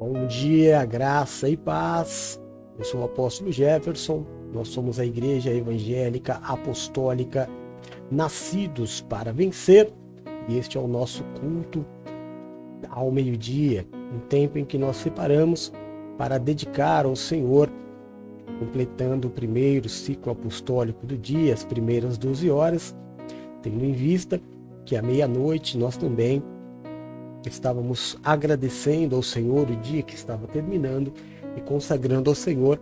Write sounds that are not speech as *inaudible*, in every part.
Bom dia, graça e paz. Eu sou o apóstolo Jefferson. Nós somos a Igreja Evangélica Apostólica Nascidos para Vencer. E este é o nosso culto ao meio-dia, um tempo em que nós separamos para dedicar ao Senhor, completando o primeiro ciclo apostólico do dia, as primeiras 12 horas, tendo em vista que à meia-noite nós também estávamos agradecendo ao Senhor o dia que estava terminando e consagrando ao Senhor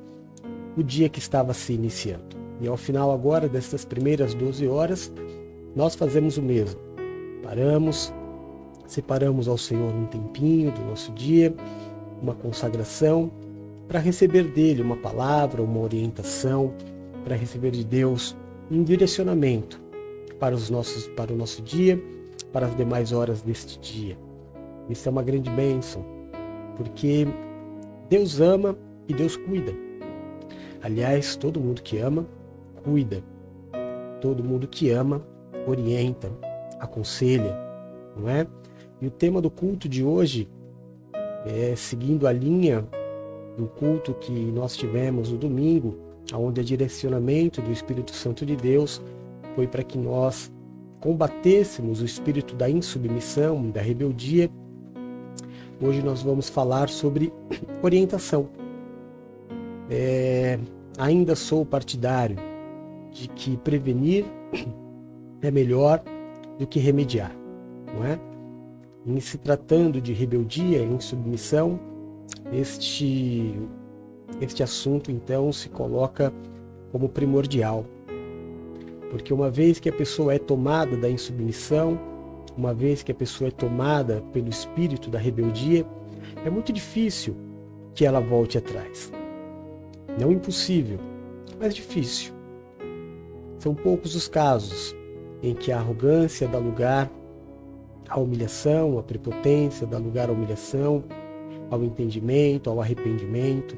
o dia que estava se iniciando. E ao final agora destas primeiras 12 horas, nós fazemos o mesmo. Paramos, separamos ao Senhor um tempinho do nosso dia, uma consagração, para receber dele uma palavra, uma orientação, para receber de Deus um direcionamento para, os nossos, para o nosso dia, para as demais horas deste dia. Isso é uma grande bênção, porque Deus ama e Deus cuida. Aliás, todo mundo que ama, cuida. Todo mundo que ama, orienta, aconselha, não é? E o tema do culto de hoje é seguindo a linha do culto que nós tivemos no domingo, onde o direcionamento do Espírito Santo de Deus foi para que nós combatêssemos o espírito da insubmissão, da rebeldia Hoje nós vamos falar sobre *coughs* orientação. É, ainda sou partidário de que prevenir *coughs* é melhor do que remediar, não é? Em se tratando de rebeldia em submissão, este, este assunto então se coloca como primordial. Porque uma vez que a pessoa é tomada da insubmissão, uma vez que a pessoa é tomada pelo espírito da rebeldia, é muito difícil que ela volte atrás. Não impossível, mas difícil. São poucos os casos em que a arrogância dá lugar à humilhação, à prepotência dá lugar à humilhação, ao entendimento, ao arrependimento.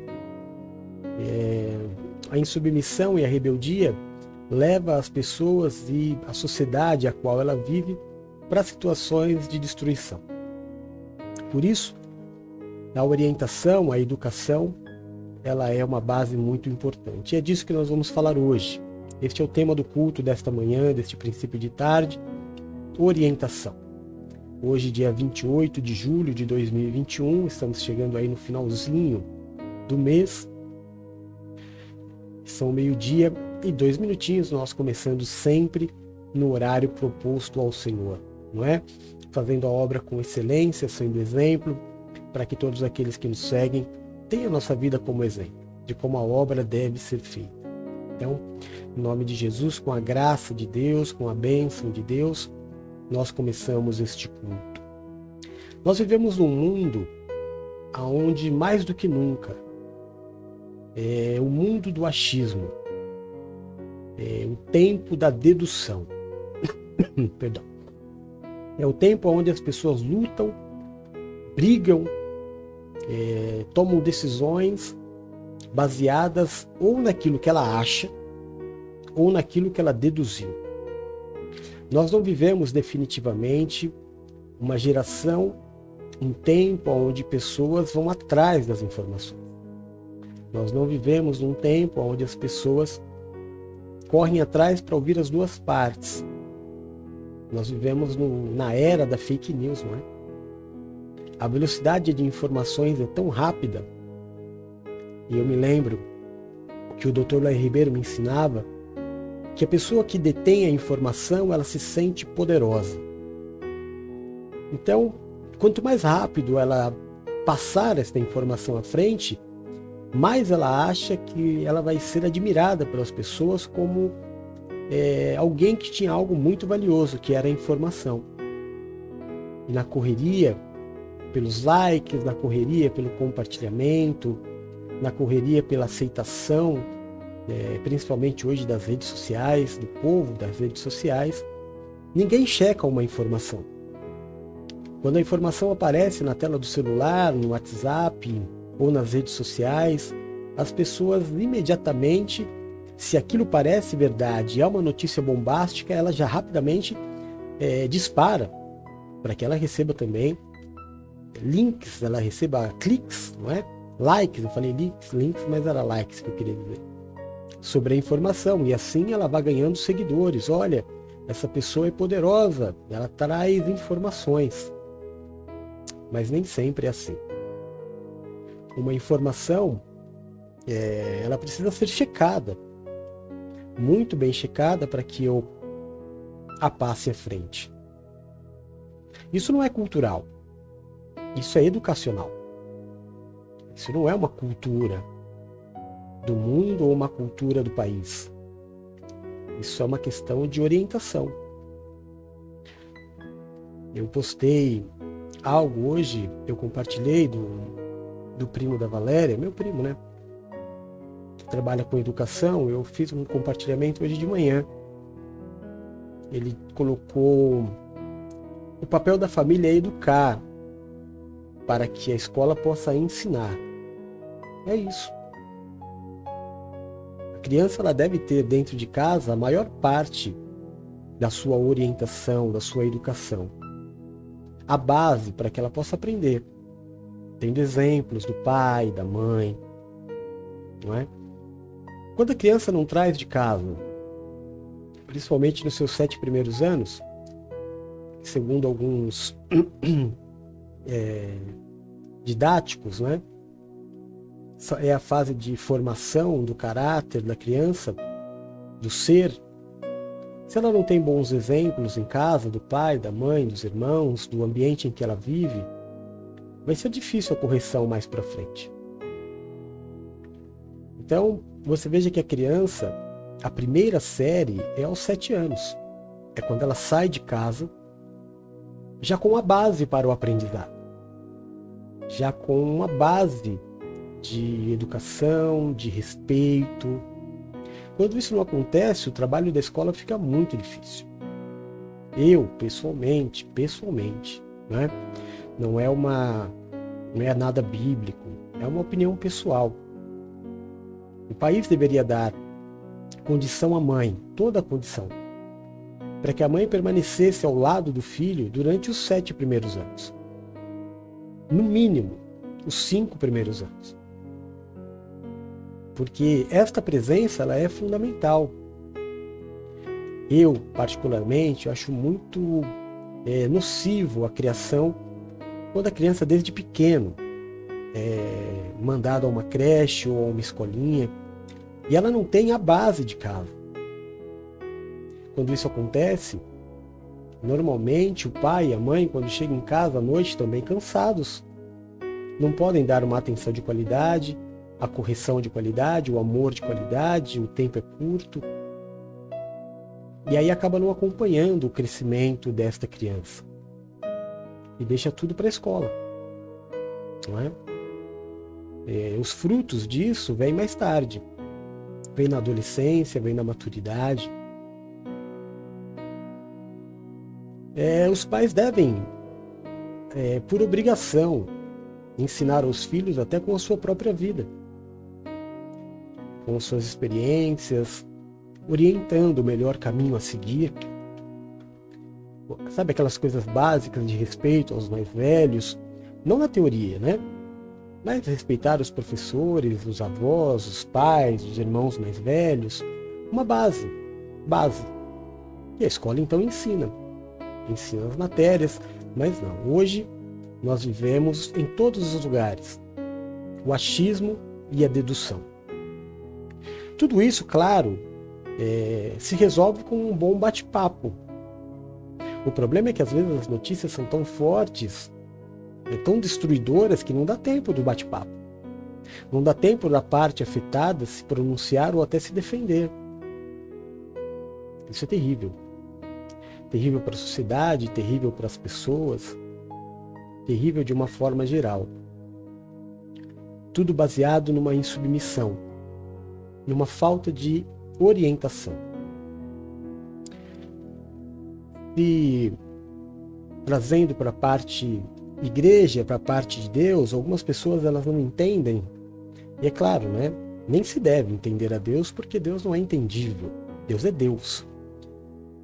É, a insubmissão e a rebeldia leva as pessoas e a sociedade a qual ela vive para situações de destruição. Por isso, a orientação, a educação, ela é uma base muito importante. E é disso que nós vamos falar hoje. Este é o tema do culto desta manhã, deste princípio de tarde, orientação. Hoje, dia 28 de julho de 2021, estamos chegando aí no finalzinho do mês. São meio-dia e dois minutinhos, nós começando sempre no horário proposto ao Senhor não é? Fazendo a obra com excelência, sendo exemplo, para que todos aqueles que nos seguem tenham a nossa vida como exemplo de como a obra deve ser feita. Então, em nome de Jesus, com a graça de Deus, com a bênção de Deus, nós começamos este culto. Nós vivemos num mundo aonde mais do que nunca é o mundo do achismo, é o tempo da dedução. *coughs* Perdão. É o tempo onde as pessoas lutam, brigam, é, tomam decisões baseadas ou naquilo que ela acha ou naquilo que ela deduziu. Nós não vivemos definitivamente uma geração, um tempo onde pessoas vão atrás das informações. Nós não vivemos num tempo onde as pessoas correm atrás para ouvir as duas partes. Nós vivemos no, na era da fake news, não é? A velocidade de informações é tão rápida. E eu me lembro que o Dr. Lai Ribeiro me ensinava que a pessoa que detém a informação, ela se sente poderosa. Então, quanto mais rápido ela passar esta informação à frente, mais ela acha que ela vai ser admirada pelas pessoas como é, alguém que tinha algo muito valioso, que era a informação. E na correria, pelos likes, na correria pelo compartilhamento, na correria pela aceitação, é, principalmente hoje das redes sociais, do povo das redes sociais, ninguém checa uma informação. Quando a informação aparece na tela do celular, no WhatsApp ou nas redes sociais, as pessoas imediatamente se aquilo parece verdade é uma notícia bombástica, ela já rapidamente é, dispara para que ela receba também links, ela receba cliques, não é? Likes, eu falei links, links, mas era likes que eu queria dizer. Sobre a informação, e assim ela vai ganhando seguidores. Olha, essa pessoa é poderosa, ela traz informações. Mas nem sempre é assim. Uma informação, é, ela precisa ser checada, muito bem checada para que eu a passe à frente. Isso não é cultural. Isso é educacional. Isso não é uma cultura do mundo ou uma cultura do país. Isso é uma questão de orientação. Eu postei algo hoje, eu compartilhei do, do primo da Valéria, meu primo, né? Que trabalha com educação. Eu fiz um compartilhamento hoje de manhã. Ele colocou o papel da família é educar para que a escola possa ensinar. É isso. A criança ela deve ter dentro de casa a maior parte da sua orientação, da sua educação. A base para que ela possa aprender. Tendo exemplos do pai, da mãe. Não é? Quando a criança não traz de casa, principalmente nos seus sete primeiros anos, segundo alguns é, *clears throat* didáticos, né? é a fase de formação do caráter da criança, do ser. Se ela não tem bons exemplos em casa, do pai, da mãe, dos irmãos, do ambiente em que ela vive, vai ser difícil a correção mais para frente. Então, você veja que a criança, a primeira série é aos sete anos. É quando ela sai de casa já com a base para o aprendizado, já com uma base de educação, de respeito. Quando isso não acontece, o trabalho da escola fica muito difícil. Eu, pessoalmente, pessoalmente, né? não é uma não é nada bíblico, é uma opinião pessoal. O país deveria dar condição à mãe, toda a condição, para que a mãe permanecesse ao lado do filho durante os sete primeiros anos. No mínimo, os cinco primeiros anos. Porque esta presença ela é fundamental. Eu, particularmente, acho muito é, nocivo a criação quando a criança, desde pequeno, é mandada a uma creche ou a uma escolinha e ela não tem a base de casa quando isso acontece, normalmente o pai e a mãe, quando chegam em casa à noite, também cansados. Não podem dar uma atenção de qualidade, a correção de qualidade, o amor de qualidade, o tempo é curto. E aí acaba não acompanhando o crescimento desta criança. E deixa tudo para a escola. Não é? é? os frutos disso vêm mais tarde. Vem na adolescência, vem na maturidade. É, os pais devem, é, por obrigação, ensinar aos filhos até com a sua própria vida, com suas experiências, orientando o melhor caminho a seguir. Sabe aquelas coisas básicas de respeito aos mais velhos? Não na teoria, né? Mas respeitar os professores, os avós, os pais, os irmãos mais velhos. Uma base. Base. E a escola então ensina ensina as matérias, mas não. Hoje nós vivemos em todos os lugares o achismo e a dedução. Tudo isso, claro, é, se resolve com um bom bate-papo. O problema é que às vezes as notícias são tão fortes, é, tão destruidoras, que não dá tempo do bate-papo. Não dá tempo da parte afetada se pronunciar ou até se defender. Isso é terrível terrível para a sociedade, terrível para as pessoas, terrível de uma forma geral. Tudo baseado numa insubmissão, numa falta de orientação. E trazendo para a parte igreja, para parte de Deus, algumas pessoas elas não entendem. E é claro, né? Nem se deve entender a Deus porque Deus não é entendível. Deus é Deus.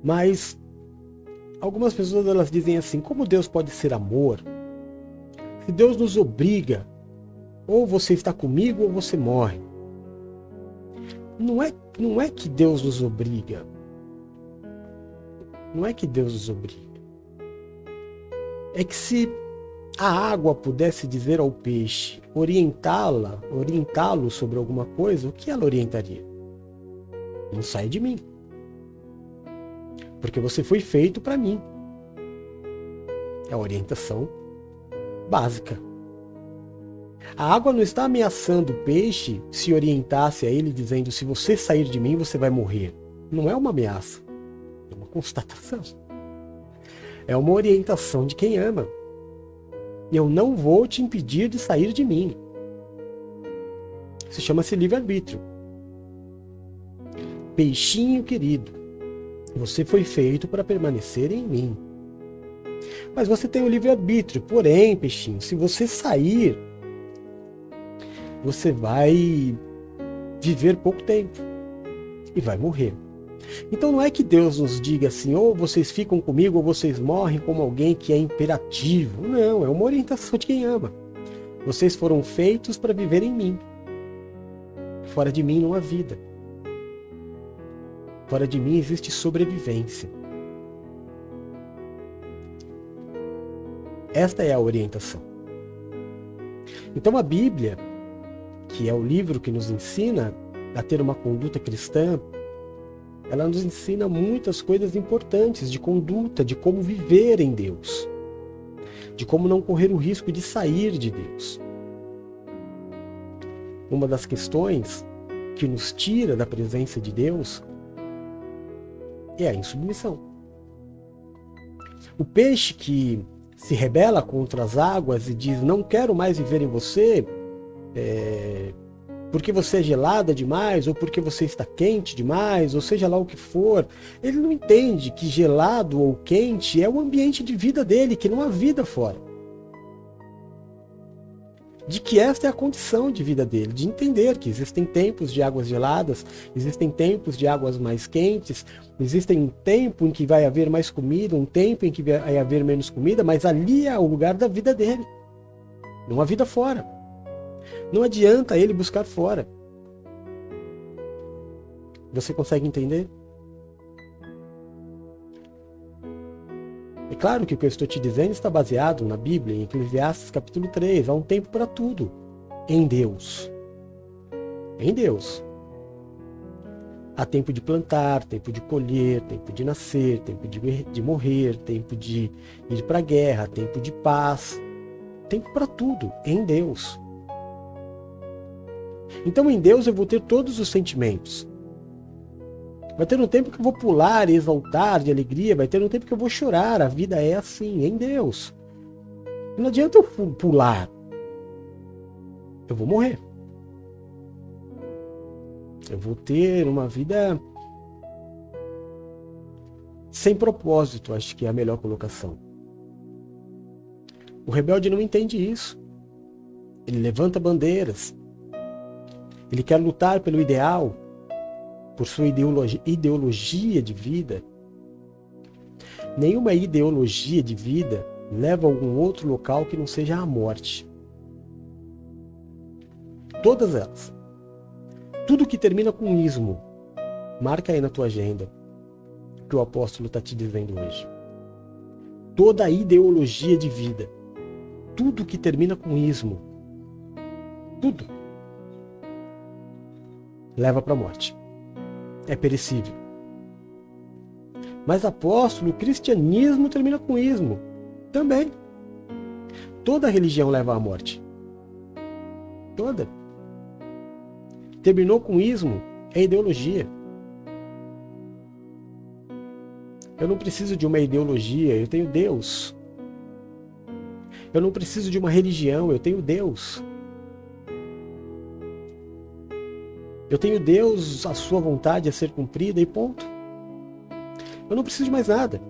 Mas Algumas pessoas elas dizem assim: como Deus pode ser amor Se Deus nos obriga, ou você está comigo ou você morre. Não é, não é que Deus nos obriga. Não é que Deus nos obriga. É que se a água pudesse dizer ao peixe, orientá-la, orientá-lo sobre alguma coisa, o que ela orientaria? Não sai de mim. Porque você foi feito para mim. É a orientação básica. A água não está ameaçando o peixe se orientasse a ele dizendo: se você sair de mim, você vai morrer. Não é uma ameaça, é uma constatação. É uma orientação de quem ama. Eu não vou te impedir de sair de mim. Isso chama-se livre-arbítrio. Peixinho querido, você foi feito para permanecer em mim. Mas você tem o livre-arbítrio. Porém, peixinho, se você sair, você vai viver pouco tempo e vai morrer. Então não é que Deus nos diga assim, ou vocês ficam comigo ou vocês morrem como alguém que é imperativo. Não, é uma orientação de quem ama. Vocês foram feitos para viver em mim. Fora de mim não há vida. Fora de mim existe sobrevivência. Esta é a orientação. Então a Bíblia, que é o livro que nos ensina a ter uma conduta cristã, ela nos ensina muitas coisas importantes de conduta, de como viver em Deus, de como não correr o risco de sair de Deus. Uma das questões que nos tira da presença de Deus é a insubmissão. O peixe que se rebela contra as águas e diz: Não quero mais viver em você, é, porque você é gelada demais, ou porque você está quente demais, ou seja lá o que for, ele não entende que gelado ou quente é o ambiente de vida dele, que não há vida fora de que esta é a condição de vida dele, de entender que existem tempos de águas geladas, existem tempos de águas mais quentes, existem um tempo em que vai haver mais comida, um tempo em que vai haver menos comida, mas ali é o lugar da vida dele. Não há vida fora. Não adianta ele buscar fora. Você consegue entender? É claro que o que eu estou te dizendo está baseado na Bíblia, em Eclesiastes capítulo 3. Há um tempo para tudo. Em Deus. Em Deus. Há tempo de plantar, tempo de colher, tempo de nascer, tempo de, de morrer, tempo de ir para a guerra, tempo de paz. Tempo para tudo. Em Deus. Então em Deus eu vou ter todos os sentimentos. Vai ter um tempo que eu vou pular e exaltar de alegria, vai ter um tempo que eu vou chorar. A vida é assim, em Deus. Não adianta eu pular. Eu vou morrer. Eu vou ter uma vida sem propósito, acho que é a melhor colocação. O rebelde não entende isso. Ele levanta bandeiras. Ele quer lutar pelo ideal, por sua ideologia, de vida, nenhuma ideologia de vida leva a algum outro local que não seja a morte. Todas elas. Tudo que termina com ismo, marca aí na tua agenda o que o apóstolo está te dizendo hoje. Toda ideologia de vida, tudo que termina com ismo, tudo, leva para a morte é perecível. Mas apóstolo, o cristianismo termina com ismo. Também. Toda religião leva à morte. Toda. Terminou com ismo, é ideologia. Eu não preciso de uma ideologia, eu tenho Deus. Eu não preciso de uma religião, eu tenho Deus. Eu tenho Deus, a sua vontade a ser cumprida e ponto. Eu não preciso de mais nada.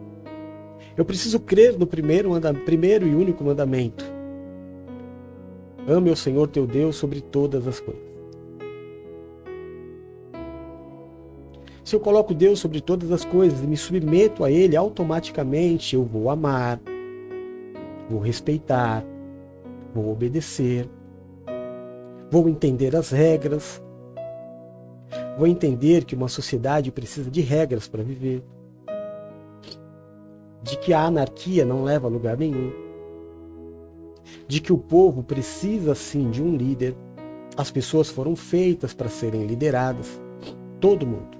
Eu preciso crer no primeiro, primeiro e único mandamento. Ame o Senhor teu Deus sobre todas as coisas. Se eu coloco Deus sobre todas as coisas e me submeto a Ele, automaticamente eu vou amar, vou respeitar, vou obedecer, vou entender as regras, vou entender que uma sociedade precisa de regras para viver, de que a anarquia não leva a lugar nenhum, de que o povo precisa sim de um líder, as pessoas foram feitas para serem lideradas, todo mundo,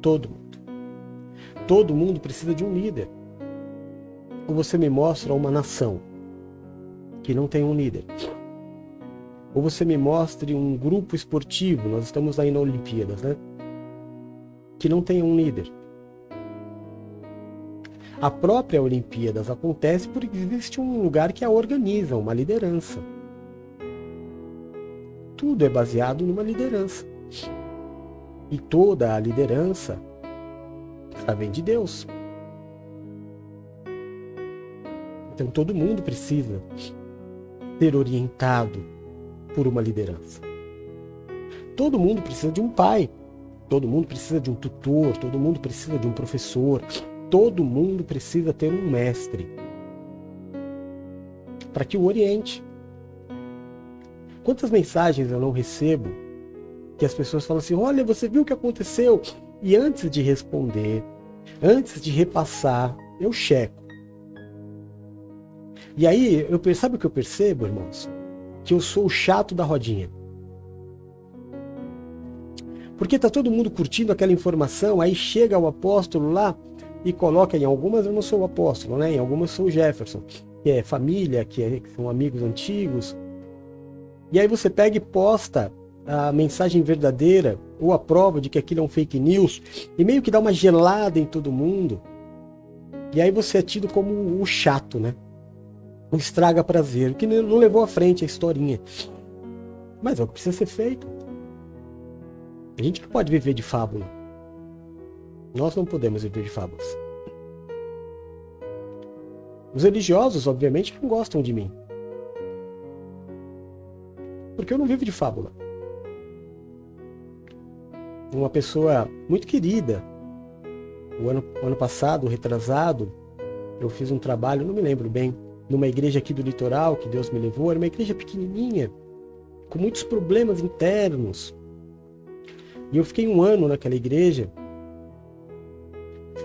todo mundo. Todo mundo precisa de um líder. Ou você me mostra uma nação que não tem um líder. Ou você me mostre um grupo esportivo, nós estamos aí na Olimpíadas, né? Que não tem um líder. A própria Olimpíadas acontece porque existe um lugar que a organiza, uma liderança. Tudo é baseado numa liderança. E toda a liderança vem de Deus. Então todo mundo precisa ser orientado por uma liderança. Todo mundo precisa de um pai, todo mundo precisa de um tutor, todo mundo precisa de um professor, todo mundo precisa ter um mestre para que o oriente. Quantas mensagens eu não recebo que as pessoas falam assim: olha, você viu o que aconteceu? E antes de responder, antes de repassar, eu checo. E aí, eu, sabe o que eu percebo, irmãos? Que eu sou o chato da rodinha. Porque tá todo mundo curtindo aquela informação, aí chega o apóstolo lá e coloca em algumas eu não sou o apóstolo, né? Em algumas sou o Jefferson, que é família, que, é, que são amigos antigos. E aí você pega e posta a mensagem verdadeira ou a prova de que aquilo é um fake news e meio que dá uma gelada em todo mundo. E aí você é tido como o chato, né? O estraga prazer, que não levou à frente a historinha. Mas é o que precisa ser feito. A gente não pode viver de fábula. Nós não podemos viver de fábulas. Os religiosos, obviamente, não gostam de mim. Porque eu não vivo de fábula uma pessoa muito querida. O ano, o ano passado, retrasado, eu fiz um trabalho, não me lembro bem, numa igreja aqui do litoral que Deus me levou. Era uma igreja pequenininha, com muitos problemas internos. E eu fiquei um ano naquela igreja.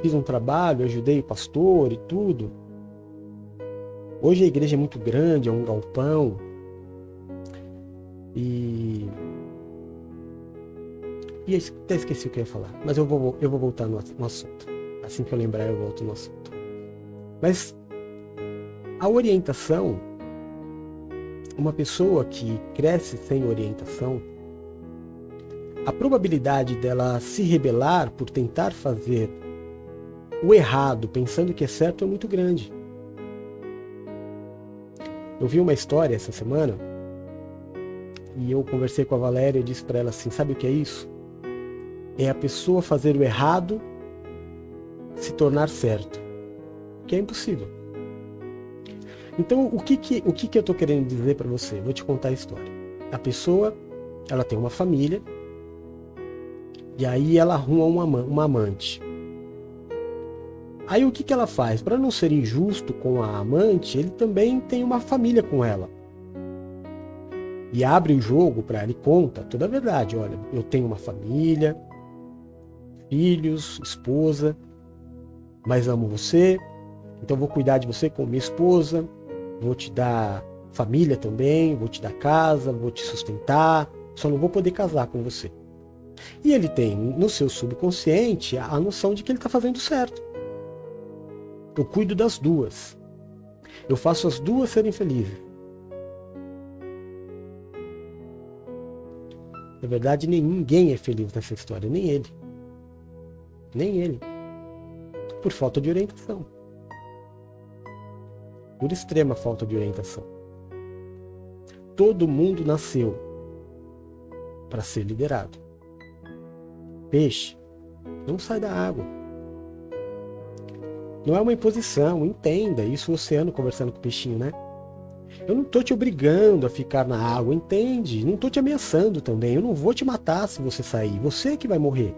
Fiz um trabalho, ajudei o pastor e tudo. Hoje a igreja é muito grande, é um galpão. E e até esqueci o que eu ia falar, mas eu vou, eu vou voltar no, no assunto. Assim que eu lembrar, eu volto no assunto. Mas a orientação, uma pessoa que cresce sem orientação, a probabilidade dela se rebelar por tentar fazer o errado pensando que é certo é muito grande. Eu vi uma história essa semana e eu conversei com a Valéria e disse para ela assim: sabe o que é isso? é a pessoa fazer o errado se tornar certo, que é impossível. Então, o que que, o que, que eu estou querendo dizer para você? Vou te contar a história. A pessoa, ela tem uma família, e aí ela arruma uma, uma amante. Aí o que, que ela faz? Para não ser injusto com a amante, ele também tem uma família com ela. E abre o jogo para ela e conta toda a verdade. Olha, eu tenho uma família, filhos, esposa, mas amo você, então vou cuidar de você como minha esposa, vou te dar família também, vou te dar casa, vou te sustentar, só não vou poder casar com você. E ele tem no seu subconsciente a noção de que ele está fazendo certo. Eu cuido das duas. Eu faço as duas serem felizes. Na verdade, ninguém é feliz nessa história, nem ele. Nem ele. Por falta de orientação. Por extrema falta de orientação. Todo mundo nasceu para ser liderado. Peixe não sai da água. Não é uma imposição, entenda. Isso o oceano conversando com o peixinho, né? Eu não estou te obrigando a ficar na água, entende? Não estou te ameaçando também. Eu não vou te matar se você sair. Você que vai morrer.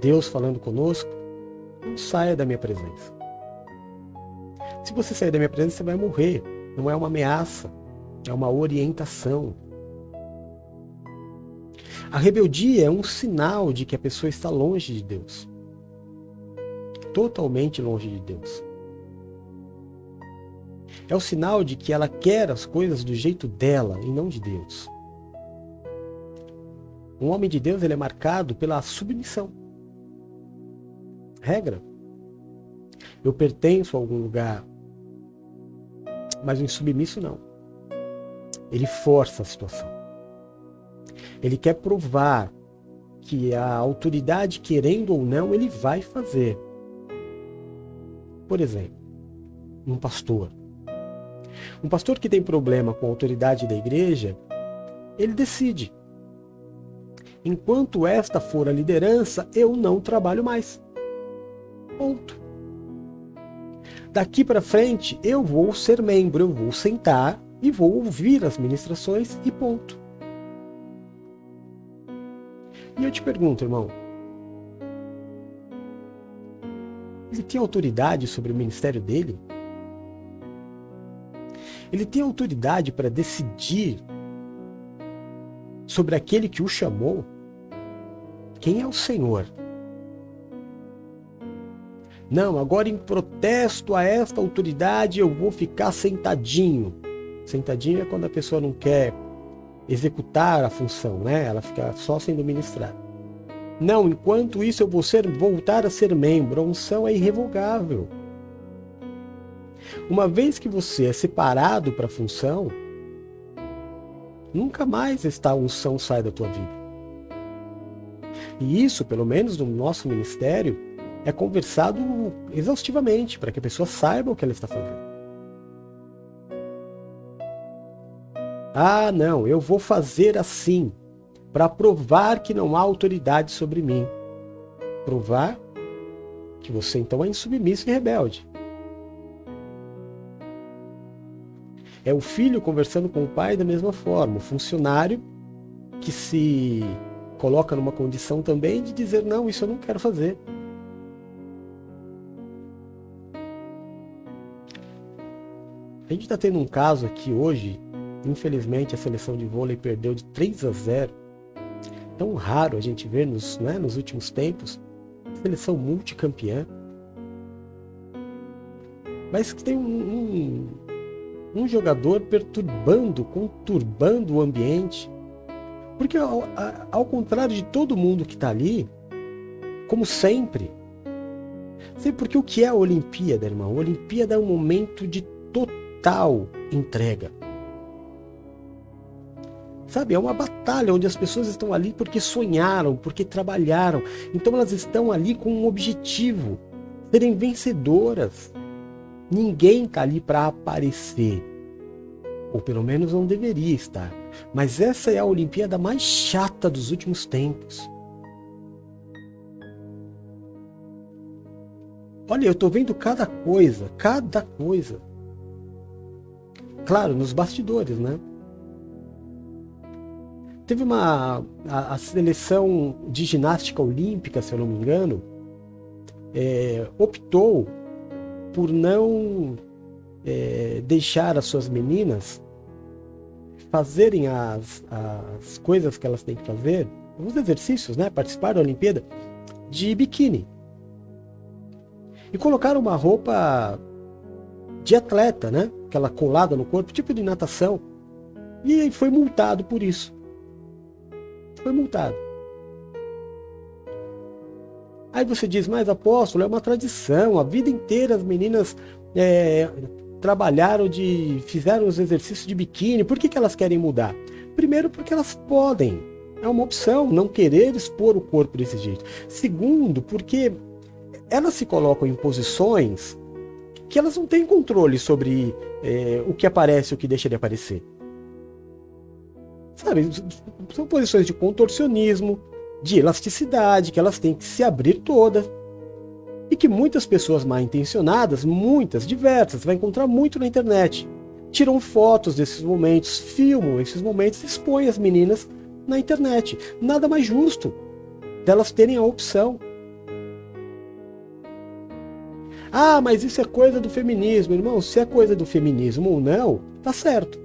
Deus falando conosco, não saia da minha presença. Se você sair da minha presença, você vai morrer. não é uma ameaça, é uma orientação. A rebeldia é um sinal de que a pessoa está longe de Deus. Totalmente longe de Deus. É o sinal de que ela quer as coisas do jeito dela e não de Deus. Um homem de Deus ele é marcado pela submissão. Regra. Eu pertenço a algum lugar, mas o insubmisso não. Ele força a situação. Ele quer provar que a autoridade, querendo ou não, ele vai fazer. Por exemplo, um pastor. Um pastor que tem problema com a autoridade da igreja, ele decide. Enquanto esta for a liderança, eu não trabalho mais. Ponto. Daqui para frente, eu vou ser membro, eu vou sentar e vou ouvir as ministrações e ponto. E eu te pergunto, irmão, ele tem autoridade sobre o ministério dele? Ele tem autoridade para decidir sobre aquele que o chamou? Quem é o Senhor? Não, agora em protesto a esta autoridade eu vou ficar sentadinho. Sentadinho é quando a pessoa não quer executar a função, né? Ela fica só sendo ministrada. Não, enquanto isso eu vou ser, voltar a ser membro. A unção é irrevogável. Uma vez que você é separado para a função, nunca mais esta unção sai da tua vida. E isso, pelo menos no nosso ministério, é conversado exaustivamente para que a pessoa saiba o que ela está fazendo. Ah, não, eu vou fazer assim para provar que não há autoridade sobre mim. Provar que você então é insubmisso e rebelde. É o filho conversando com o pai da mesma forma, o funcionário que se coloca numa condição também de dizer: não, isso eu não quero fazer. A gente está tendo um caso aqui hoje, infelizmente a seleção de vôlei perdeu de 3 a 0. Tão raro a gente ver nos, né, nos últimos tempos. Seleção multicampeã. Mas que tem um, um, um jogador perturbando, conturbando o ambiente porque ao, ao contrário de todo mundo que está ali, como sempre, porque o que é a Olimpíada, irmão? A Olimpíada é um momento de total entrega. Sabe, é uma batalha onde as pessoas estão ali porque sonharam, porque trabalharam. Então elas estão ali com um objetivo, serem vencedoras. Ninguém está ali para aparecer. Ou pelo menos não deveria estar. Mas essa é a Olimpíada mais chata dos últimos tempos. Olha, eu estou vendo cada coisa, cada coisa. Claro, nos bastidores, né? Teve uma. A, a seleção de ginástica olímpica, se eu não me engano, é, optou por não é, deixar as suas meninas fazerem as, as coisas que elas têm que fazer, os exercícios, né? Participar da Olimpíada de biquíni. E colocaram uma roupa de atleta, né? Aquela colada no corpo, tipo de natação. E foi multado por isso. Foi multado. Aí você diz, mas apóstolo, é uma tradição. A vida inteira as meninas é, trabalharam de. fizeram os exercícios de biquíni. Por que, que elas querem mudar? Primeiro, porque elas podem. É uma opção não querer expor o corpo desse jeito. Segundo, porque elas se colocam em posições que elas não têm controle sobre é, o que aparece e o que deixa de aparecer. Sabe, são posições de contorcionismo, de elasticidade, que elas têm que se abrir todas e que muitas pessoas mal intencionadas, muitas, diversas, vai encontrar muito na internet. Tiram fotos desses momentos, filmam esses momentos expõem as meninas na internet. Nada mais justo delas terem a opção. Ah, mas isso é coisa do feminismo. Irmão, se é coisa do feminismo ou não, tá certo.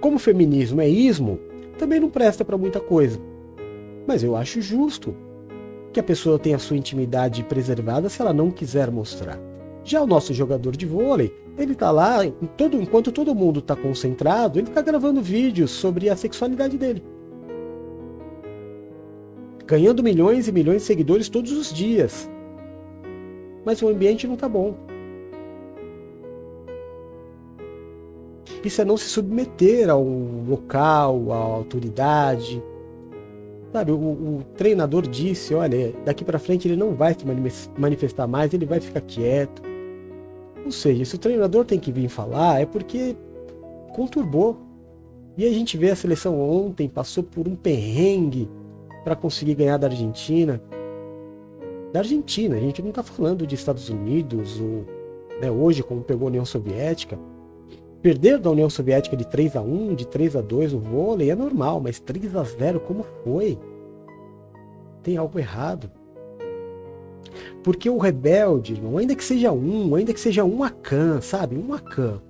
Como feminismo é ismo, também não presta para muita coisa. Mas eu acho justo que a pessoa tenha a sua intimidade preservada se ela não quiser mostrar. Já o nosso jogador de vôlei, ele tá lá, todo, enquanto todo mundo está concentrado, ele está gravando vídeos sobre a sexualidade dele. Ganhando milhões e milhões de seguidores todos os dias mas o ambiente não está bom. Isso é não se submeter ao local, à autoridade. Sabe, o, o treinador disse, olha, daqui para frente ele não vai se manifestar mais, ele vai ficar quieto. Ou seja, se o treinador tem que vir falar, é porque conturbou. E a gente vê a seleção ontem, passou por um perrengue para conseguir ganhar da Argentina da Argentina. A gente não está falando de Estados Unidos, ou, né, hoje, como pegou a União Soviética. Perder da União Soviética de 3 a 1 de 3 a 2 no vôlei é normal, mas 3 a 0 como foi? Tem algo errado. Porque o rebelde, irmão, ainda que seja um, ainda que seja um Akan, sabe? Um Akan.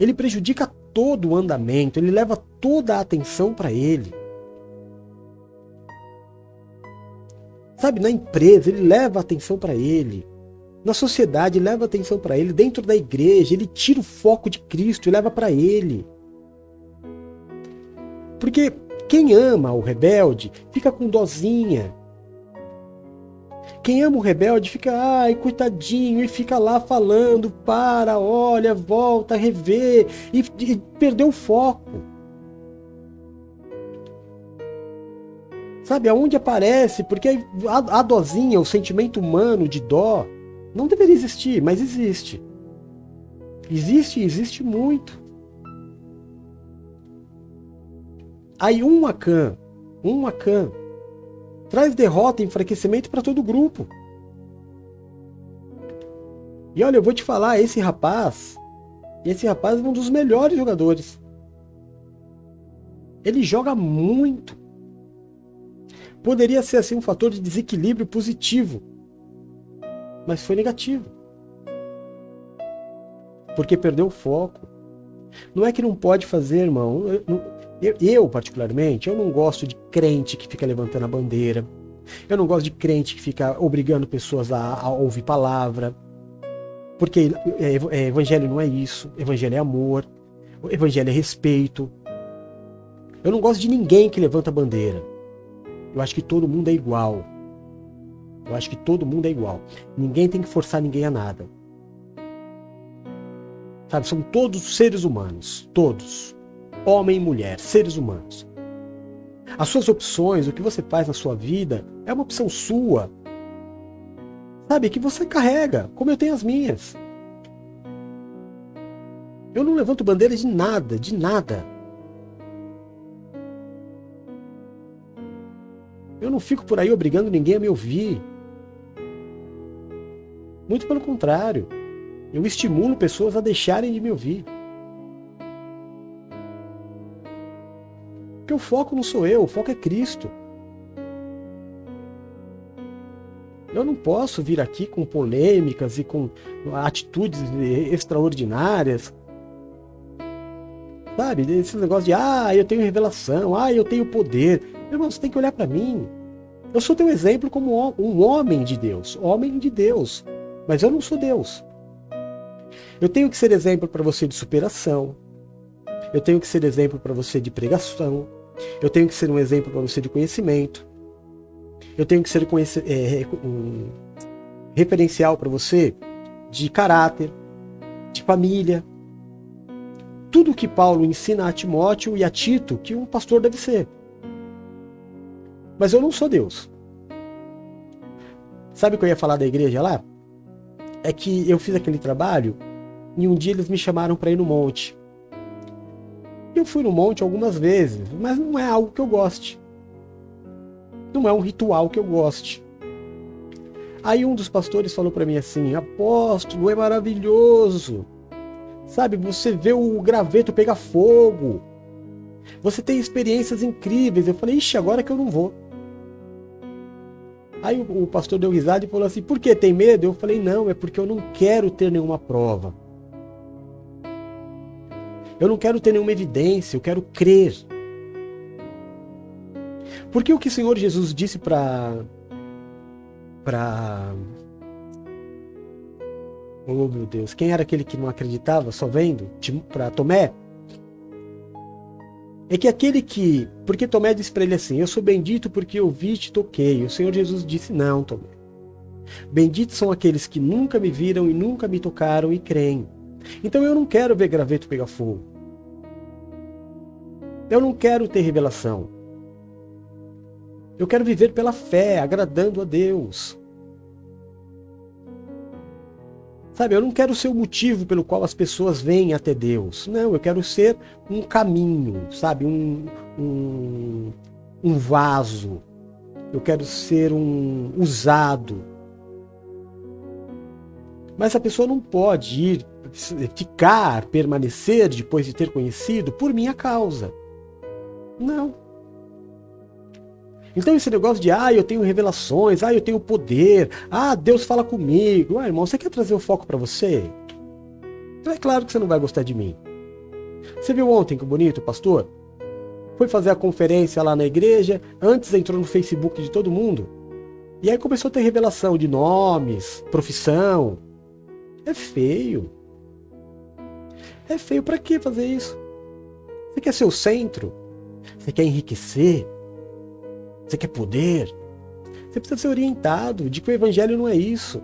Ele prejudica todo o andamento, ele leva toda a atenção para ele. Sabe, na empresa, ele leva atenção para ele. Na sociedade, leva atenção para ele. Dentro da igreja, ele tira o foco de Cristo e leva para ele. Porque quem ama o rebelde fica com dozinha. Quem ama o rebelde fica, ai, coitadinho, e fica lá falando, para, olha, volta, rever, e, e perdeu o foco. Sabe, aonde aparece, porque a, a dozinha, o sentimento humano de dó, não deveria existir, mas existe. Existe e existe muito. Aí um Akan, um Akan, traz derrota e enfraquecimento para todo o grupo. E olha, eu vou te falar, esse rapaz, esse rapaz é um dos melhores jogadores. Ele joga muito poderia ser assim um fator de desequilíbrio positivo, mas foi negativo. Porque perdeu o foco. Não é que não pode fazer, irmão. Eu, eu, particularmente, eu não gosto de crente que fica levantando a bandeira. Eu não gosto de crente que fica obrigando pessoas a, a ouvir palavra. Porque é, é, evangelho não é isso. Evangelho é amor. Evangelho é respeito. Eu não gosto de ninguém que levanta a bandeira. Eu acho que todo mundo é igual. Eu acho que todo mundo é igual. Ninguém tem que forçar ninguém a nada. Sabe, são todos seres humanos. Todos. Homem e mulher, seres humanos. As suas opções, o que você faz na sua vida, é uma opção sua. Sabe, que você carrega, como eu tenho as minhas. Eu não levanto bandeira de nada, de nada. Eu não fico por aí obrigando ninguém a me ouvir. Muito pelo contrário. Eu estimulo pessoas a deixarem de me ouvir. Porque o foco não sou eu, o foco é Cristo. Eu não posso vir aqui com polêmicas e com atitudes extraordinárias. Sabe? Esse negócio de, ah, eu tenho revelação, ah, eu tenho poder. Irmão, você tem que olhar para mim. Eu sou teu exemplo como um homem de Deus, homem de Deus, mas eu não sou Deus. Eu tenho que ser exemplo para você de superação. Eu tenho que ser exemplo para você de pregação. Eu tenho que ser um exemplo para você de conhecimento. Eu tenho que ser é, um referencial para você de caráter, de família. Tudo que Paulo ensina a Timóteo e a Tito que um pastor deve ser. Mas eu não sou Deus. Sabe o que eu ia falar da igreja lá? É que eu fiz aquele trabalho e um dia eles me chamaram para ir no monte. Eu fui no monte algumas vezes, mas não é algo que eu goste. Não é um ritual que eu goste. Aí um dos pastores falou para mim assim: Apóstolo, é maravilhoso. Sabe, você vê o graveto pegar fogo. Você tem experiências incríveis. Eu falei: Ixi, agora que eu não vou. Aí o, pastor deu risada e falou assim: Por que tem medo? Eu falei: Não, é porque eu não quero ter nenhuma prova. Eu não quero ter nenhuma evidência, eu quero crer. Porque o que o Senhor Jesus disse para para Oh meu Deus, quem era aquele que não acreditava, só vendo? Para Tomé? É que aquele que. Porque Tomé disse para ele assim: Eu sou bendito porque eu vi e te toquei. O Senhor Jesus disse: Não, Tomé. Benditos são aqueles que nunca me viram e nunca me tocaram e creem. Então eu não quero ver graveto pegar fogo. Eu não quero ter revelação. Eu quero viver pela fé, agradando a Deus. Sabe, eu não quero ser o motivo pelo qual as pessoas vêm até Deus. Não, eu quero ser um caminho, sabe? Um, um, um vaso. Eu quero ser um usado. Mas a pessoa não pode ir, ficar, permanecer depois de ter conhecido por minha causa. Não. Então esse negócio de, ah, eu tenho revelações, ah, eu tenho poder, ah, Deus fala comigo. Ah, irmão, você quer trazer o foco para você? Então é claro que você não vai gostar de mim. Você viu ontem que bonito, pastor? Foi fazer a conferência lá na igreja, antes entrou no Facebook de todo mundo. E aí começou a ter revelação de nomes, profissão. É feio. É feio para que fazer isso? Você quer ser o centro? Você quer enriquecer? Você quer poder? Você precisa ser orientado de que o evangelho não é isso.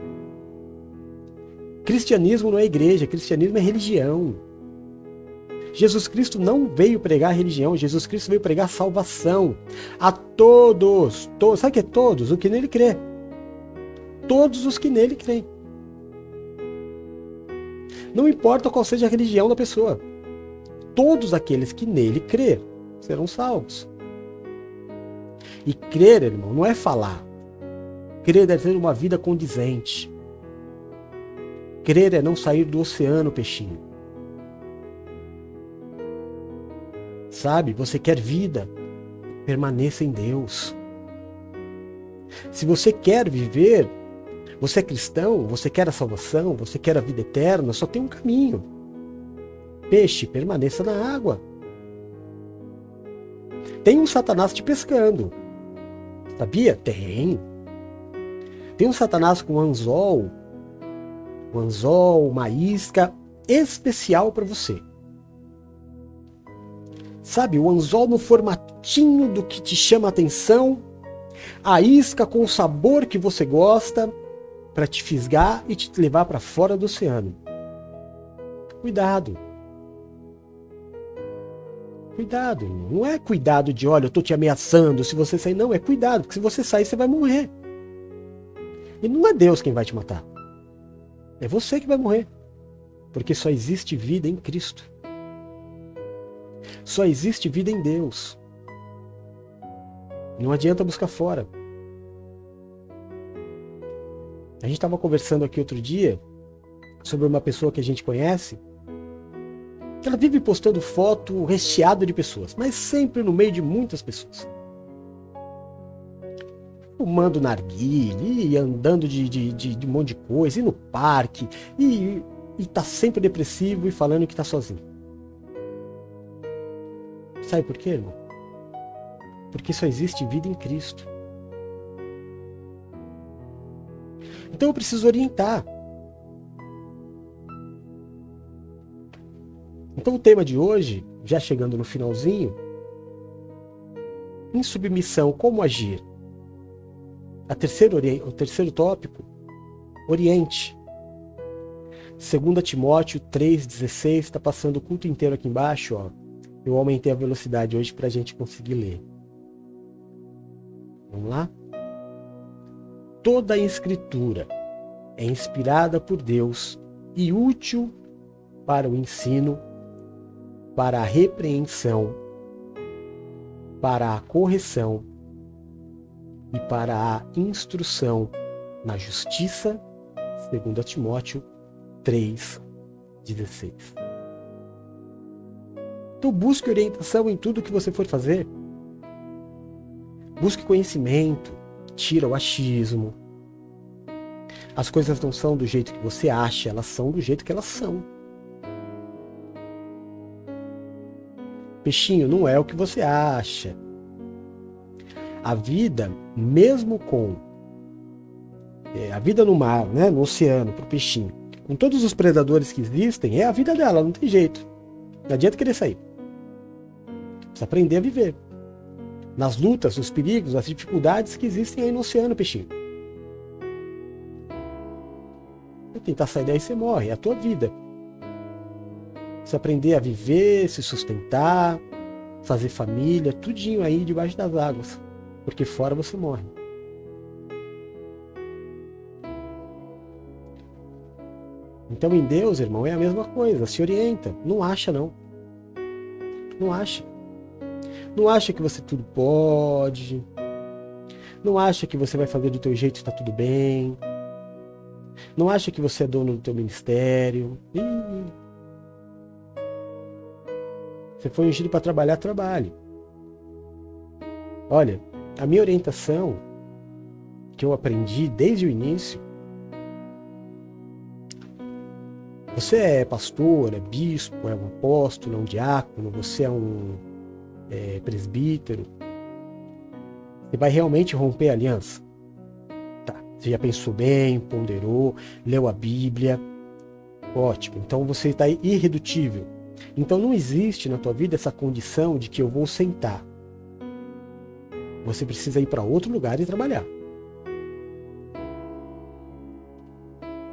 Cristianismo não é igreja, cristianismo é religião. Jesus Cristo não veio pregar religião, Jesus Cristo veio pregar salvação a todos, todos, sabe que é todos? O que nele crê. Todos os que nele creem. Não importa qual seja a religião da pessoa. Todos aqueles que nele crê serão salvos. E crer, irmão, não é falar. Crer é ter uma vida condizente. Crer é não sair do oceano, peixinho. Sabe, você quer vida, permaneça em Deus. Se você quer viver, você é cristão, você quer a salvação, você quer a vida eterna, só tem um caminho. Peixe, permaneça na água. Tem um Satanás te pescando. Sabia? Tem. Tem um Satanás com anzol, um anzol, uma isca especial para você. Sabe, o anzol no formatinho do que te chama a atenção, a isca com o sabor que você gosta para te fisgar e te levar para fora do oceano. Cuidado. Cuidado, não é cuidado de, olha, eu estou te ameaçando se você sair. Não, é cuidado, porque se você sair, você vai morrer. E não é Deus quem vai te matar. É você que vai morrer. Porque só existe vida em Cristo. Só existe vida em Deus. Não adianta buscar fora. A gente estava conversando aqui outro dia sobre uma pessoa que a gente conhece ela vive postando foto recheada de pessoas, mas sempre no meio de muitas pessoas. Fumando narguilhe, e andando de, de, de, de um monte de coisa, e no parque, e, e tá sempre depressivo e falando que tá sozinho. Sabe por quê, irmão? Porque só existe vida em Cristo. Então eu preciso orientar. Então o tema de hoje, já chegando no finalzinho, em submissão, como agir? A terceiro, o terceiro tópico, Oriente. 2 Timóteo 3,16, está passando o culto inteiro aqui embaixo. Ó. Eu aumentei a velocidade hoje para a gente conseguir ler. Vamos lá? Toda a Escritura é inspirada por Deus e útil para o ensino, para a repreensão, para a correção e para a instrução na justiça, segundo Timóteo 3:16. Então busque orientação em tudo que você for fazer. Busque conhecimento, tira o achismo. As coisas não são do jeito que você acha, elas são do jeito que elas são. Peixinho, não é o que você acha. A vida, mesmo com é, a vida no mar, né, no oceano, para o peixinho, com todos os predadores que existem, é a vida dela, não tem jeito. Não adianta querer sair. Precisa aprender a viver. Nas lutas, nos perigos, nas dificuldades que existem aí no oceano, peixinho. tentar sair daí, você morre. É a tua vida. Você aprender a viver, se sustentar, fazer família, tudinho aí debaixo das águas. Porque fora você morre. Então em Deus, irmão, é a mesma coisa. Se orienta. Não acha, não. Não acha. Não acha que você tudo pode. Não acha que você vai fazer do teu jeito e está tudo bem. Não acha que você é dono do teu ministério. Ih. Você foi ungido para trabalhar, trabalhe. Olha, a minha orientação que eu aprendi desde o início. Você é pastor, é bispo, é um apóstolo, é um diácono, você é um é, presbítero. Você vai realmente romper a aliança. Você já pensou bem, ponderou, leu a Bíblia. Ótimo. Então você está irredutível. Então não existe na tua vida essa condição de que eu vou sentar. Você precisa ir para outro lugar e trabalhar.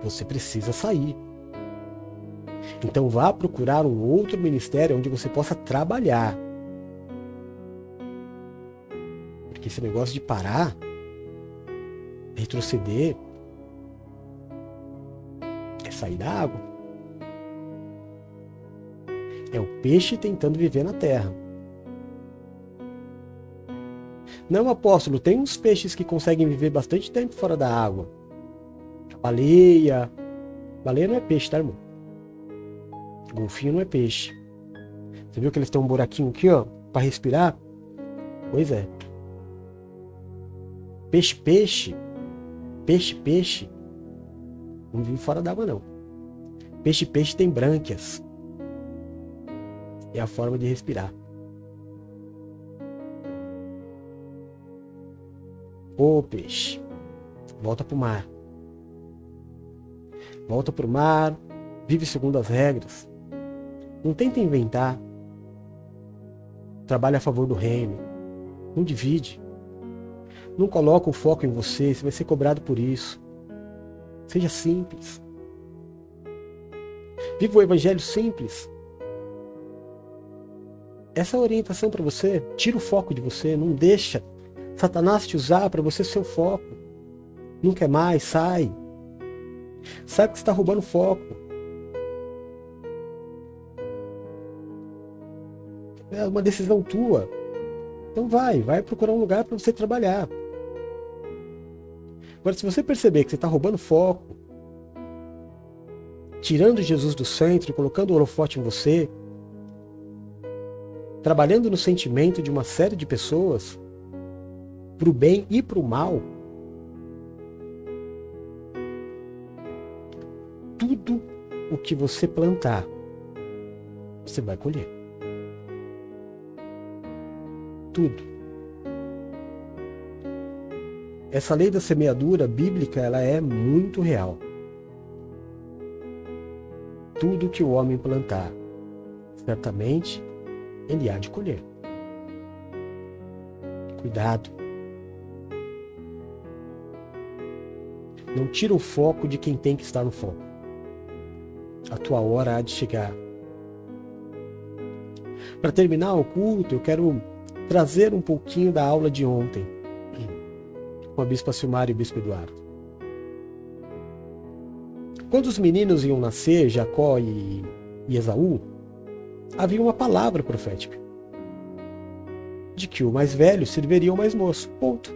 Você precisa sair. Então vá procurar um outro ministério onde você possa trabalhar. Porque esse negócio de parar retroceder é sair da água. É o peixe tentando viver na terra. Não, apóstolo, tem uns peixes que conseguem viver bastante tempo fora da água. A baleia. Baleia não é peixe, tá, irmão? Golfinho não é peixe. Você viu que eles têm um buraquinho aqui, ó, para respirar? Pois é. Peixe, peixe Peixe, peixe, não vive fora d'água não. Peixe, peixe tem brânquias. É a forma de respirar. Ô peixe, volta para o mar. Volta para o mar, vive segundo as regras. Não tenta inventar. Trabalha a favor do reino. Não divide. Não coloca o foco em você, você vai ser cobrado por isso. Seja simples. Viva o evangelho simples. Essa orientação para você. Tira o foco de você, não deixa Satanás te usar para você ser o foco. Não quer mais, sai. Sabe que está roubando foco. É uma decisão tua. Então vai, vai procurar um lugar para você trabalhar. Agora, se você perceber que você está roubando foco, tirando Jesus do centro, colocando o holofote em você, trabalhando no sentimento de uma série de pessoas, para o bem e para o mal, tudo o que você plantar, você vai colher. Tudo. Essa lei da semeadura bíblica, ela é muito real. Tudo que o homem plantar, certamente ele há de colher. Cuidado. Não tira o foco de quem tem que estar no foco. A tua hora há de chegar. Para terminar o culto, eu quero trazer um pouquinho da aula de ontem *clears throat* com a Bispa Silmar e o Bispo Eduardo. Quando os meninos iam nascer, Jacó e, e Esaú, havia uma palavra profética de que o mais velho serviria o mais moço. Ponto.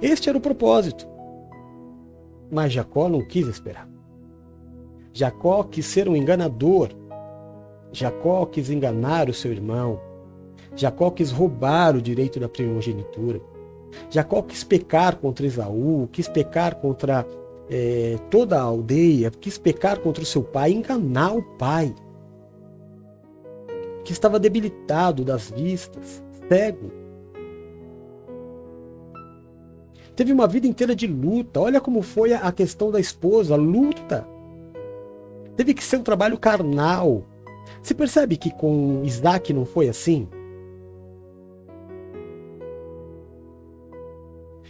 Este era o propósito. Mas Jacó não quis esperar. Jacó quis ser um enganador. Jacó quis enganar o seu irmão. Jacó quis roubar o direito da primogenitura. Jacó quis pecar contra Esaú, quis pecar contra é, toda a aldeia, quis pecar contra o seu pai, enganar o pai, que estava debilitado das vistas, cego. Teve uma vida inteira de luta. Olha como foi a questão da esposa, luta. Teve que ser um trabalho carnal. Você percebe que com Isaac não foi assim?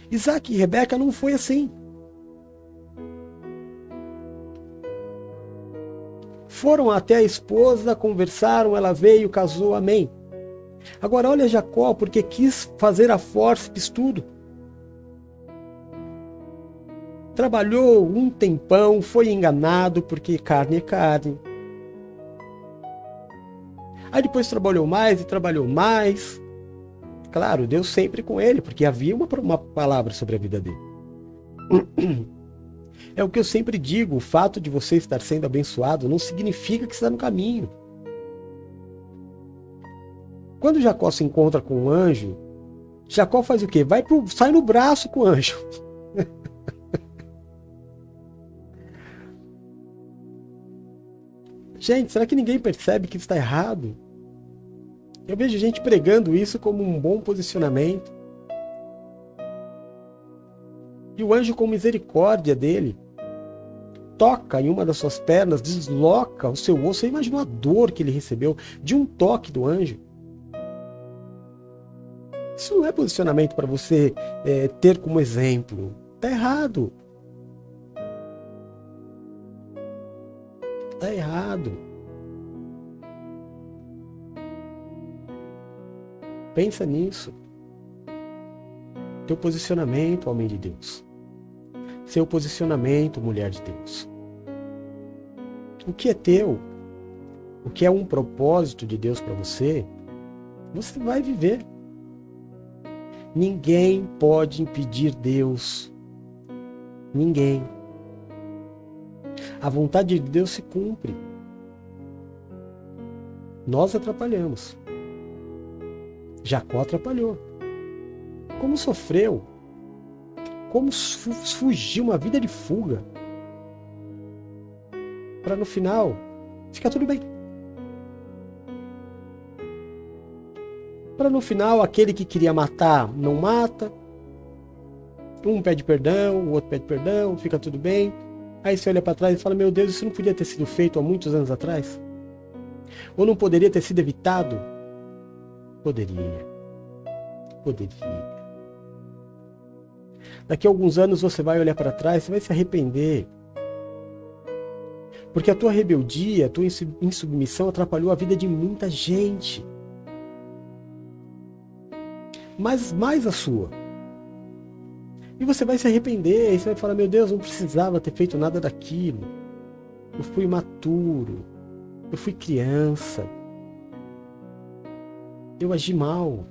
Isaac e Rebeca não foi assim. Foram até a esposa, conversaram, ela veio, casou, amém. Agora olha Jacó, porque quis fazer a forceps tudo. Trabalhou um tempão, foi enganado, porque carne é carne. Aí depois trabalhou mais e trabalhou mais. Claro, Deus sempre com ele, porque havia uma, uma palavra sobre a vida dele. *clears throat* É o que eu sempre digo: o fato de você estar sendo abençoado não significa que está no caminho. Quando Jacó se encontra com o anjo, Jacó faz o quê? Vai pro, sai no braço com o anjo. *laughs* Gente, será que ninguém percebe que está errado? Eu vejo gente pregando isso como um bom posicionamento. E o anjo, com misericórdia dele, toca em uma das suas pernas, desloca o seu osso. Você imagina a dor que ele recebeu de um toque do anjo. Isso não é posicionamento para você é, ter como exemplo. Está errado. Está errado. Pensa nisso. Teu posicionamento, homem de Deus. Seu posicionamento, mulher de Deus. O que é teu, o que é um propósito de Deus para você, você vai viver. Ninguém pode impedir Deus. Ninguém. A vontade de Deus se cumpre. Nós atrapalhamos. Jacó atrapalhou. Como sofreu? Como fugiu uma vida de fuga? Para no final ficar tudo bem. Para no final aquele que queria matar não mata. Um pede perdão, o outro pede perdão, fica tudo bem. Aí você olha para trás e fala: Meu Deus, isso não podia ter sido feito há muitos anos atrás? Ou não poderia ter sido evitado? Poderia. Poderia. Daqui a alguns anos você vai olhar para trás, você vai se arrepender. Porque a tua rebeldia, a tua insubmissão atrapalhou a vida de muita gente. Mas mais a sua. E você vai se arrepender, e você vai falar: Meu Deus, não precisava ter feito nada daquilo. Eu fui imaturo. Eu fui criança. Eu agi mal.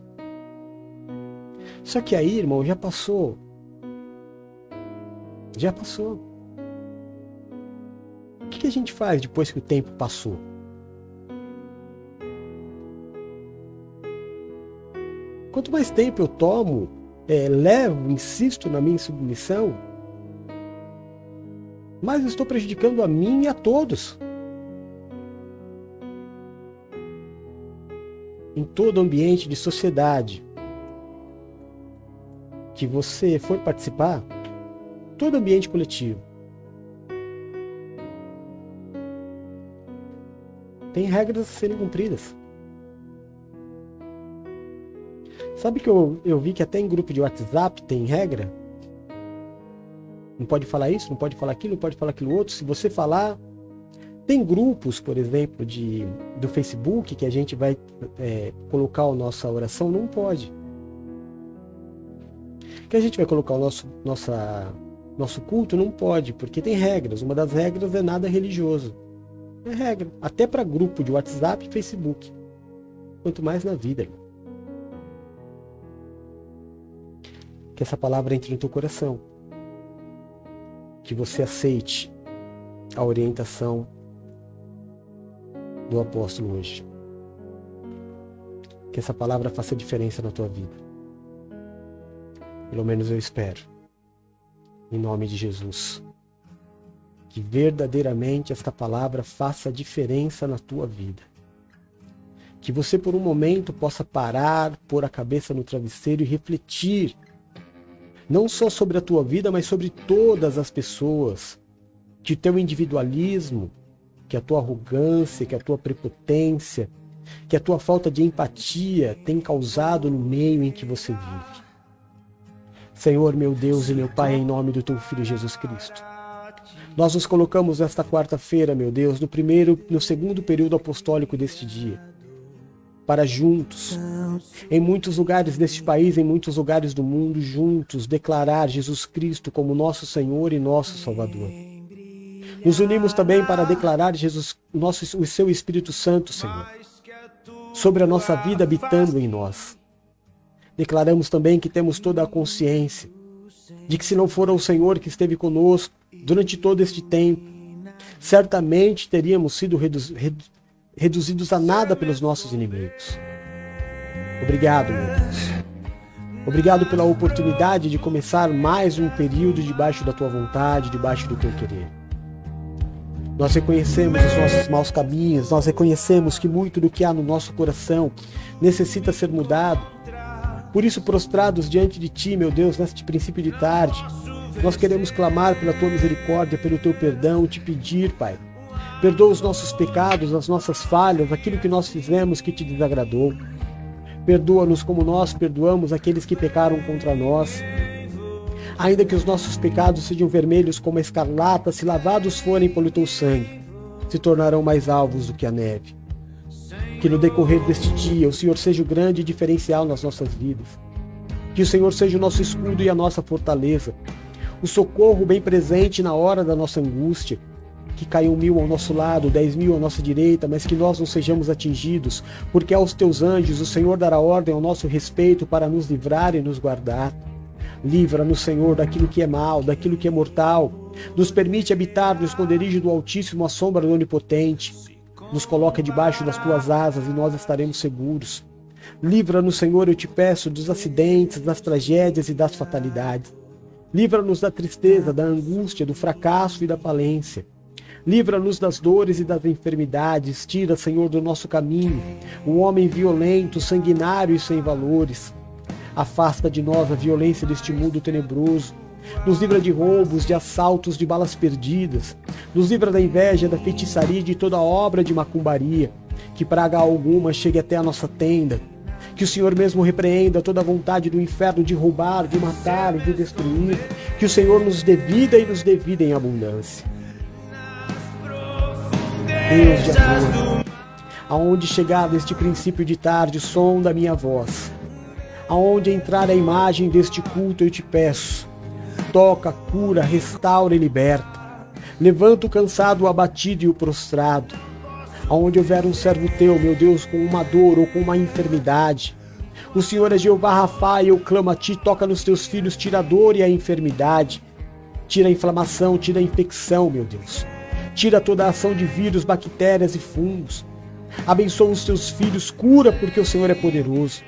Só que aí, irmão, já passou. Já passou. O que a gente faz depois que o tempo passou? Quanto mais tempo eu tomo, é, levo, insisto na minha submissão, mais eu estou prejudicando a mim e a todos. em todo ambiente de sociedade que você for participar, todo ambiente coletivo, tem regras a serem cumpridas. Sabe que eu, eu vi que até em grupo de WhatsApp tem regra? Não pode falar isso, não pode falar aquilo, não pode falar aquilo outro. Se você falar, tem grupos, por exemplo, de, do Facebook que a gente vai é, colocar a nossa oração? Não pode. Que a gente vai colocar o nosso, nossa, nosso culto? Não pode, porque tem regras. Uma das regras é nada religioso. É regra. Até para grupo de WhatsApp e Facebook. Quanto mais na vida. Que essa palavra entre no teu coração. Que você aceite a orientação do apóstolo hoje. Que essa palavra faça diferença na tua vida. Pelo menos eu espero. Em nome de Jesus. Que verdadeiramente esta palavra faça diferença na tua vida. Que você por um momento possa parar, pôr a cabeça no travesseiro e refletir não só sobre a tua vida, mas sobre todas as pessoas. Que o teu individualismo, que a tua arrogância, que a tua prepotência, que a tua falta de empatia tem causado no meio em que você vive. Senhor, meu Deus e meu Pai, em nome do teu Filho Jesus Cristo. Nós nos colocamos nesta quarta-feira, meu Deus, no primeiro, no segundo período apostólico deste dia para juntos, em muitos lugares deste país, em muitos lugares do mundo, juntos declarar Jesus Cristo como nosso Senhor e nosso Salvador. Nos unimos também para declarar Jesus, nosso, o seu Espírito Santo, Senhor, sobre a nossa vida habitando em nós. Declaramos também que temos toda a consciência de que se não for o Senhor que esteve conosco durante todo este tempo, certamente teríamos sido reduzidos a nada pelos nossos inimigos. Obrigado, meu Deus. Obrigado pela oportunidade de começar mais um período debaixo da tua vontade, debaixo do teu querer. Nós reconhecemos os nossos maus caminhos, nós reconhecemos que muito do que há no nosso coração necessita ser mudado. Por isso, prostrados diante de ti, meu Deus, neste princípio de tarde, nós queremos clamar pela tua misericórdia, pelo teu perdão, te pedir, Pai, Perdoa os nossos pecados, as nossas falhas, aquilo que nós fizemos que te desagradou. Perdoa-nos como nós perdoamos aqueles que pecaram contra nós. Ainda que os nossos pecados sejam vermelhos como a escarlata, se lavados forem pelo teu sangue, se tornarão mais alvos do que a neve. Que no decorrer deste dia o Senhor seja o grande diferencial nas nossas vidas. Que o Senhor seja o nosso escudo e a nossa fortaleza, o socorro bem presente na hora da nossa angústia que caiam mil ao nosso lado, dez mil à nossa direita, mas que nós não sejamos atingidos, porque aos teus anjos o Senhor dará ordem ao nosso respeito para nos livrar e nos guardar. Livra-nos, Senhor, daquilo que é mal, daquilo que é mortal. Nos permite habitar no esconderijo do Altíssimo, à sombra do Onipotente. Nos coloca debaixo das tuas asas e nós estaremos seguros. Livra-nos, Senhor, eu te peço, dos acidentes, das tragédias e das fatalidades. Livra-nos da tristeza, da angústia, do fracasso e da falência. Livra-nos das dores e das enfermidades. Tira, Senhor, do nosso caminho o homem violento, sanguinário e sem valores. Afasta de nós a violência deste mundo tenebroso. Nos livra de roubos, de assaltos, de balas perdidas. Nos livra da inveja, da feitiçaria e de toda obra de macumbaria. Que praga alguma chegue até a nossa tenda. Que o Senhor mesmo repreenda toda a vontade do inferno de roubar, de matar, de destruir. Que o Senhor nos dê vida e nos dê vida em abundância. Deus de amor, aonde chegar este princípio de tarde, som da minha voz, aonde entrar a imagem deste culto, eu te peço, toca, cura, restaura e liberta. Levanta o cansado, o abatido e o prostrado. Aonde houver um servo teu, meu Deus, com uma dor ou com uma enfermidade, o Senhor é Jeová Rafa e eu clamo a ti, toca nos teus filhos, tira a dor e a enfermidade. Tira a inflamação, tira a infecção, meu Deus. Tira toda a ação de vírus, bactérias e fungos. Abençoa os teus filhos, cura, porque o Senhor é poderoso.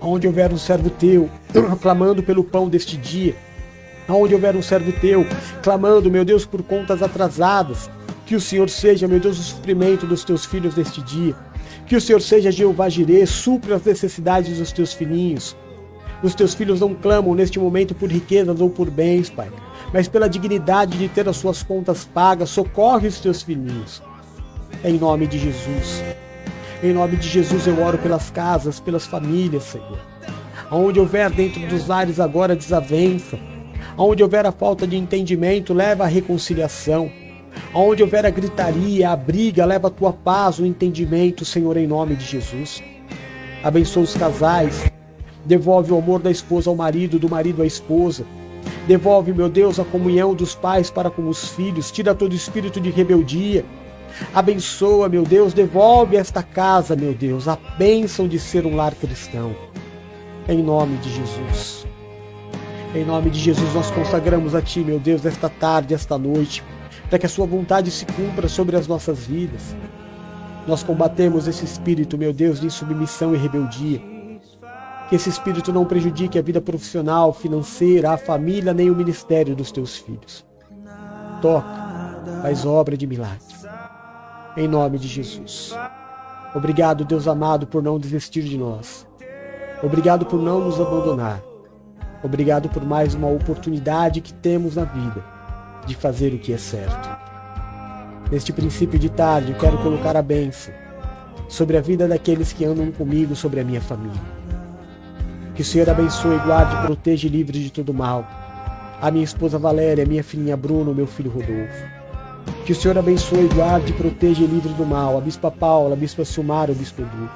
Aonde houver um servo teu, *clears throat* clamando pelo pão deste dia, aonde houver um servo teu, clamando, meu Deus, por contas atrasadas, que o Senhor seja, meu Deus, o suprimento dos teus filhos neste dia. Que o Senhor seja Jeová Jireh, supra as necessidades dos teus filhinhos. Os teus filhos não clamam neste momento por riquezas ou por bens, Pai mas pela dignidade de ter as suas contas pagas, socorre os teus filhinhos. Em nome de Jesus. Em nome de Jesus eu oro pelas casas, pelas famílias, Senhor. Aonde houver dentro dos lares agora desavença, aonde houver a falta de entendimento, leva a reconciliação. Aonde houver a gritaria, a briga, leva a tua paz, o entendimento, Senhor, em nome de Jesus. Abençoa os casais, devolve o amor da esposa ao marido, do marido à esposa Devolve, meu Deus, a comunhão dos pais para com os filhos. Tira todo espírito de rebeldia. Abençoa, meu Deus, devolve esta casa, meu Deus, a bênção de ser um lar cristão. Em nome de Jesus. Em nome de Jesus, nós consagramos a Ti, meu Deus, esta tarde, esta noite, para que a Sua vontade se cumpra sobre as nossas vidas. Nós combatemos esse espírito, meu Deus, de insubmissão e rebeldia Que esse espírito não prejudique a vida profissional, financeira, a família, nem o ministério dos teus filhos. Toca, faz obra de milagres. Em nome de Jesus. Obrigado, Deus amado, por não desistir de nós. Obrigado por não nos abandonar. Obrigado por mais uma oportunidade que temos na vida de fazer o que é certo. Neste princípio de tarde, eu quero colocar a bênção sobre a vida daqueles que andam comigo, sobre a minha família. Que o Senhor abençoe, guarde, proteja e livre de todo mal. A minha esposa Valéria, minha filhinha Bruno, meu filho Rodolfo. Que o Senhor abençoe, guarde, proteja e livre do mal. A Bispa Paula, a Bispa Silmara, o Bispo Edu.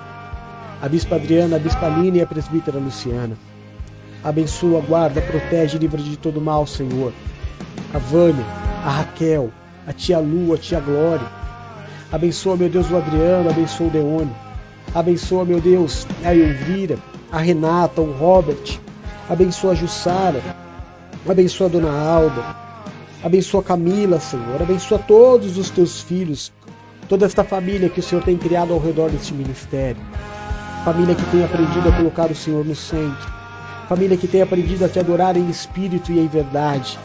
A Bispa Adriana, a Bispa Aline e a Presbítera Luciana. Abençoa, guarda, protege e livre de todo mal, Senhor. A Vânia, a Raquel, a tia Lu, a tia Glória. Abençoa, meu Deus, o Adriano, abençoa o Deone. Abençoa, meu Deus, a Elvira, a Renata, o Robert. Abençoa a Jussara. Abençoa a Dona Alda. Abençoa Camila, Senhor. Abençoa todos os teus filhos, toda esta família que o Senhor tem criado ao redor deste ministério. Família que tem aprendido a colocar o Senhor no centro. Família que tem aprendido a te adorar em espírito e em verdade.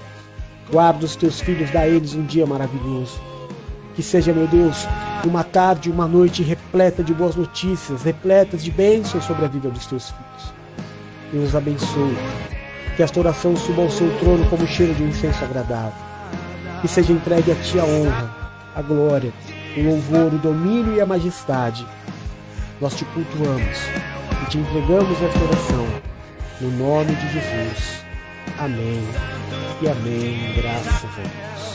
Guarda os teus filhos, dá a eles um dia maravilhoso. Que seja, meu Deus, uma tarde, uma noite repleta de boas notícias, repletas de bênçãos sobre a vida dos teus filhos. Deus abençoe. Que esta oração suba ao seu trono como cheiro de um incenso agradável que seja entregue a Ti a honra, a glória, o louvor, o domínio e a majestade. Nós te cultuamos e te entregamos esta oração, no nome de Jesus. Amém e amém. Graças a Deus.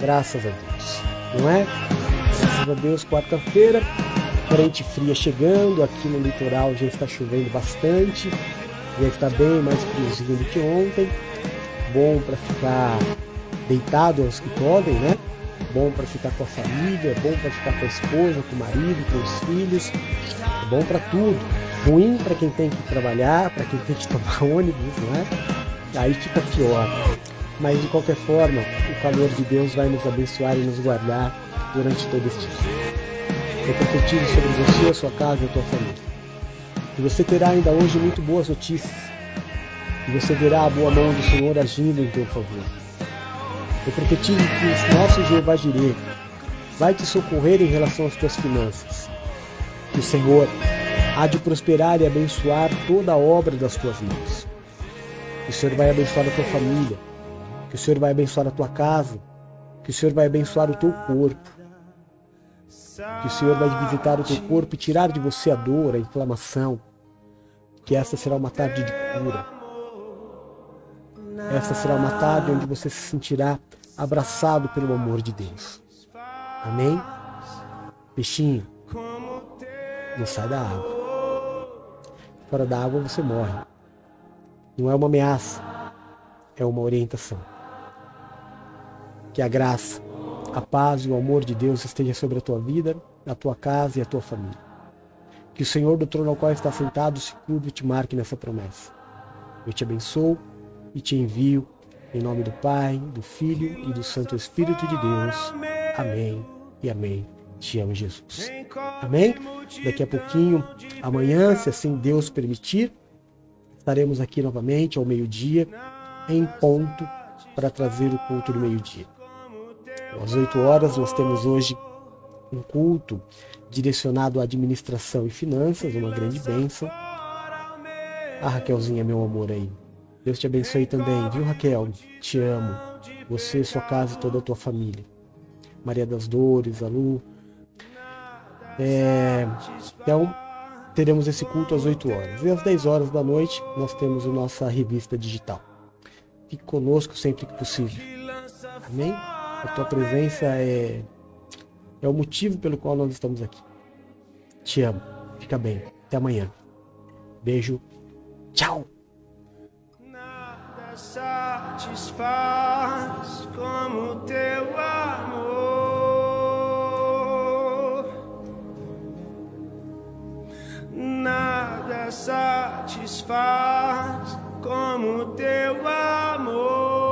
Graças a Deus, não é? Graças a Deus, quarta-feira, frente fria chegando, aqui no litoral já está chovendo bastante, já está bem mais friozinho do que ontem. Bom para ficar deitado aos que podem, né? Bom para ficar com a família, bom para ficar com a esposa, com o marido, com os filhos. Bom para tudo. Ruim para quem tem que trabalhar, para quem tem que *laughs* tomar ônibus, não é? Aí fica pior. Mas de qualquer forma, o calor de Deus vai nos abençoar e nos guardar durante todo este dia. Eu profetizo sobre você, a sua casa e a tua família. E você terá ainda hoje muito boas notícias. E você verá a boa mão do Senhor agindo em teu favor. Eu profetizo que o nosso Jeová Jireh vai te socorrer em relação às tuas finanças. Que o Senhor há de prosperar e abençoar toda a obra das tuas mãos. O Senhor vai abençoar a tua família que o Senhor vai abençoar a tua casa, que o Senhor vai abençoar o teu corpo, que o Senhor vai visitar o teu corpo e tirar de você a dor, a inflamação, que esta será uma tarde de cura. Esta será uma tarde onde você se sentirá abraçado pelo amor de Deus. Amém? Peixinho, não sai da água. Fora da água você morre. Não é uma ameaça, é uma orientação. Que a graça, a paz e o amor de Deus esteja sobre a tua vida, a tua casa e a tua família. Que o Senhor do trono ao qual está sentado se curve e te marque nessa promessa. Eu te abençoo e te envio em nome do Pai, do Filho e do Santo Espírito de Deus. Amém e amém. Te amo, Jesus. Amém? Daqui a pouquinho, amanhã, se assim Deus permitir, estaremos aqui novamente ao meio-dia, em ponto, para trazer o culto do meio-dia. Às 8 horas nós temos hoje um culto direcionado à administração e finanças, uma grande bênção. A Raquelzinha, meu amor aí. Deus te abençoe também, viu Raquel? Te amo. Você, sua casa e toda a tua família. Maria das Dores, a Lu. É... Então, teremos esse culto às 8 horas. E às 10 horas da noite, nós temos a nossa revista digital. Fique conosco sempre que possível. Amém? A tua presença é, é o motivo pelo qual nós estamos aqui. Te amo. Fica bem. Até amanhã. Beijo. Tchau. Nada satisfaz como teu amor. Nada satisfaz como teu amor.